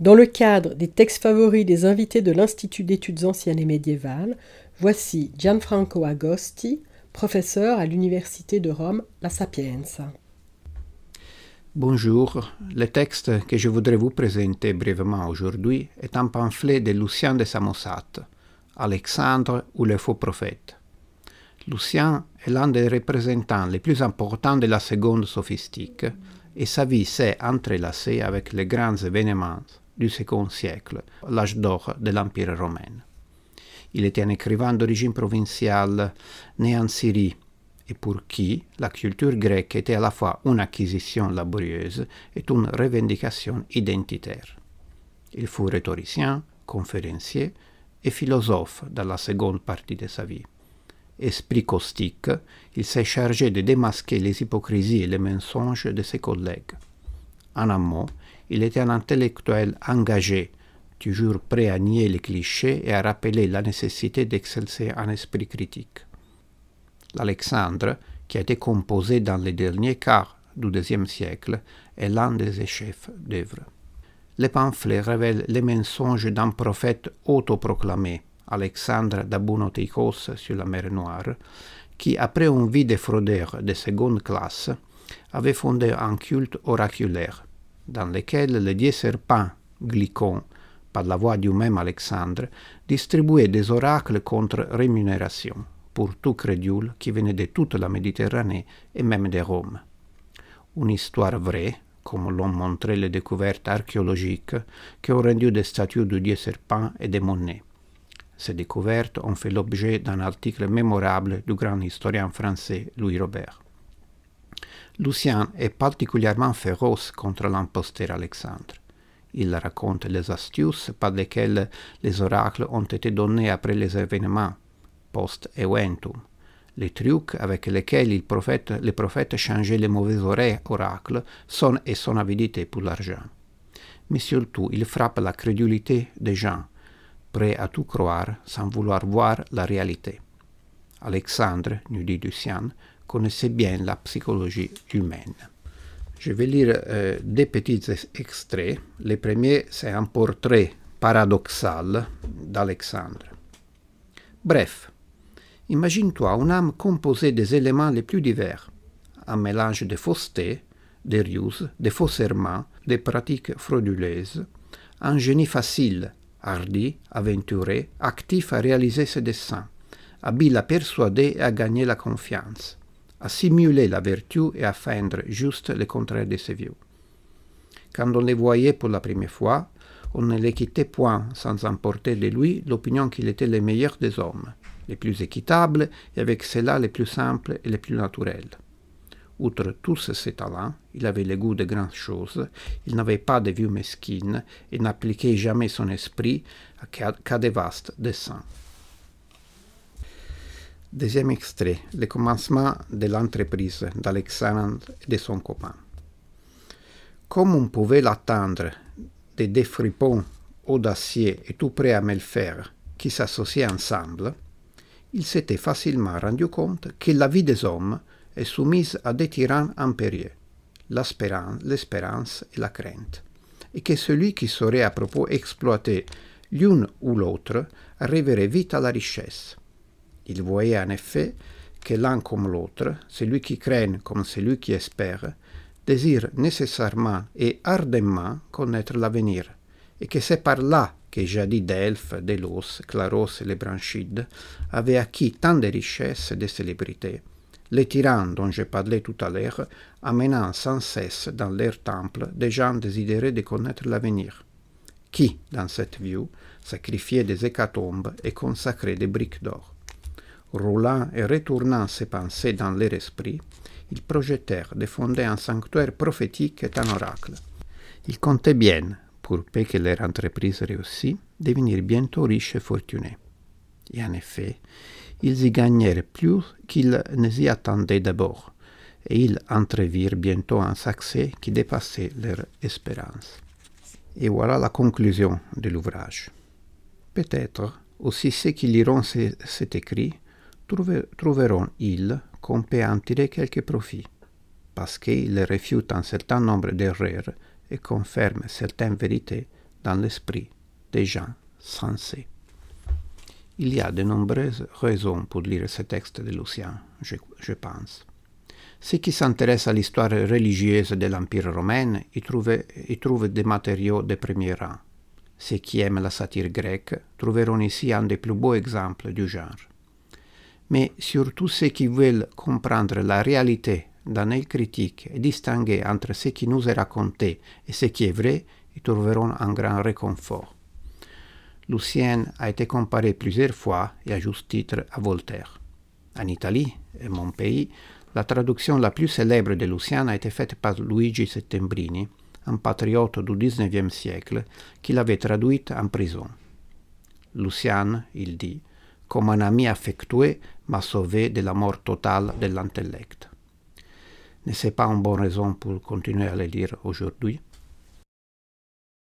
Dans le cadre des textes favoris des invités de l'Institut d'études anciennes et médiévales, voici Gianfranco Agosti, professeur à l'Université de Rome La Sapienza. Bonjour, le texte que je voudrais vous présenter brièvement aujourd'hui est un pamphlet de Lucien de Samosate, Alexandre ou le faux prophète. Lucien est l'un des représentants les plus importants de la seconde sophistique et sa vie s'est entrelacée avec les grands événements du second siècle, l'âge d'or de l'Empire romain. Il était un écrivain d'origine provinciale, né en Syrie, et pour qui la culture grecque était à la fois une acquisition laborieuse et une revendication identitaire. Il fut rhétoricien, conférencier et philosophe dans la seconde partie de sa vie. Esprit caustique, il s'est chargé de démasquer les hypocrisies et les mensonges de ses collègues. En un mot, il était un intellectuel engagé, toujours prêt à nier les clichés et à rappeler la nécessité d'excelser un esprit critique. L'Alexandre, qui a été composé dans les derniers quarts du deuxième siècle, est l'un des chefs d'œuvre. Les pamphlets révèlent les mensonges d'un prophète autoproclamé, Alexandre d'Abunoteikos sur la mer Noire, qui, après une vie de fraudeur de seconde classe, avait fondé un culte oraculaire dans lequel les dieux serpents, Glycon, par la voix du même Alexandre, distribuait des oracles contre rémunération pour tout crédule qui venait de toute la Méditerranée et même de Rome. Une histoire vraie, comme l'ont montré les découvertes archéologiques qui ont rendu des statues du dieu serpent et des monnaies. Ces découvertes ont fait l'objet d'un article mémorable du grand historien français Louis Robert. Lucien est particulièrement féroce contre l'imposteur Alexandre. Il raconte les astuces par lesquelles les oracles ont été donnés après les événements, post eventum, les trucs avec lesquels les prophètes, les prophètes changeaient les mauvais oracles, son et son avidité pour l'argent. Mais surtout, il frappe la crédulité des gens, à tout croire sans vouloir voir la réalité. Alexandre, nous dit Lucien, connaissait bien la psychologie humaine. Je vais lire euh, des petits extraits. Le premier, c'est un portrait paradoxal d'Alexandre. Bref, imagine-toi une âme composée des éléments les plus divers, un mélange de fausseté, de ruses, de faux serments, de pratiques frauduleuses, un génie facile, hardi, aventuré, actif à réaliser ses desseins, habile à persuader et à gagner la confiance à simuler la vertu et à feindre juste le contraire de ses vieux. Quand on les voyait pour la première fois, on ne les quittait point sans emporter de lui l'opinion qu'il était le meilleur des hommes, les plus équitables et avec cela les plus simples et les plus naturels. Outre tous ses talents, il avait le goût de grandes choses, il n'avait pas de vues mesquines et n'appliquait jamais son esprit qu'à de vastes desseins. Deuxième extrait, le commencement de l'entreprise d'Alexandre et de son copain. Comme on pouvait l'attendre des deux fripons audacieux et tout prêts à me le faire qui s'associaient ensemble, il s'était facilement rendu compte que la vie des hommes est soumise à des tyrans impérieux, l'espérance et la crainte, et que celui qui saurait à propos exploiter l'une ou l'autre arriverait vite à la richesse. Il voyait en effet que l'un comme l'autre, celui qui craint comme celui qui espère, désire nécessairement et ardemment connaître l'avenir, et que c'est par là que jadis Delphes, Délos, Claros et les Branchides avaient acquis tant de richesses et de célébrités, les tyrans dont j'ai parlé tout à l'heure amenant sans cesse dans leurs temples des gens désirés de connaître l'avenir, qui, dans cette vue, sacrifiaient des hécatombes et consacraient des briques d'or? Roulant et retournant ses pensées dans leur esprit, ils projetèrent de fonder un sanctuaire prophétique et un oracle. Ils comptaient bien, pour peu que leur entreprise réussît, devenir bientôt riches et fortunés. Et en effet, ils y gagnèrent plus qu'ils ne s'y attendaient d'abord, et ils entrevirent bientôt un succès qui dépassait leur espérance. Et voilà la conclusion de l'ouvrage. Peut-être aussi ceux qui liront cet écrit trouveront, ils, qu'on peut en tirer quelques profits, parce qu'ils réfutent un certain nombre d'erreurs et confirment certaines vérités dans l'esprit des gens sensés. Il y a de nombreuses raisons pour lire ce texte de Lucien, je, pense. Ceux qui s'intéressent à l'histoire religieuse de l'Empire romain y trouvent des matériaux de premier rang. Ceux qui aiment la satire grecque trouveront ici un des plus beaux exemples du genre. Mais surtout ceux qui veulent comprendre la réalité d'un œil critique et distinguer entre ce qui nous est raconté et ce qui est vrai, y trouveront un grand réconfort. Lucien a été comparé plusieurs fois, et à juste titre, à Voltaire. En Italie, et mon pays, la traduction la plus célèbre de Lucien a été faite par Luigi Settembrini, un patriote du XIXe siècle, qui l'avait traduite en prison. Lucien, il dit, comme un ami affectueux, m'a sauvé de la mort totale de l'intellect. Ne c'est pas une bonne raison pour continuer à le lire aujourd'hui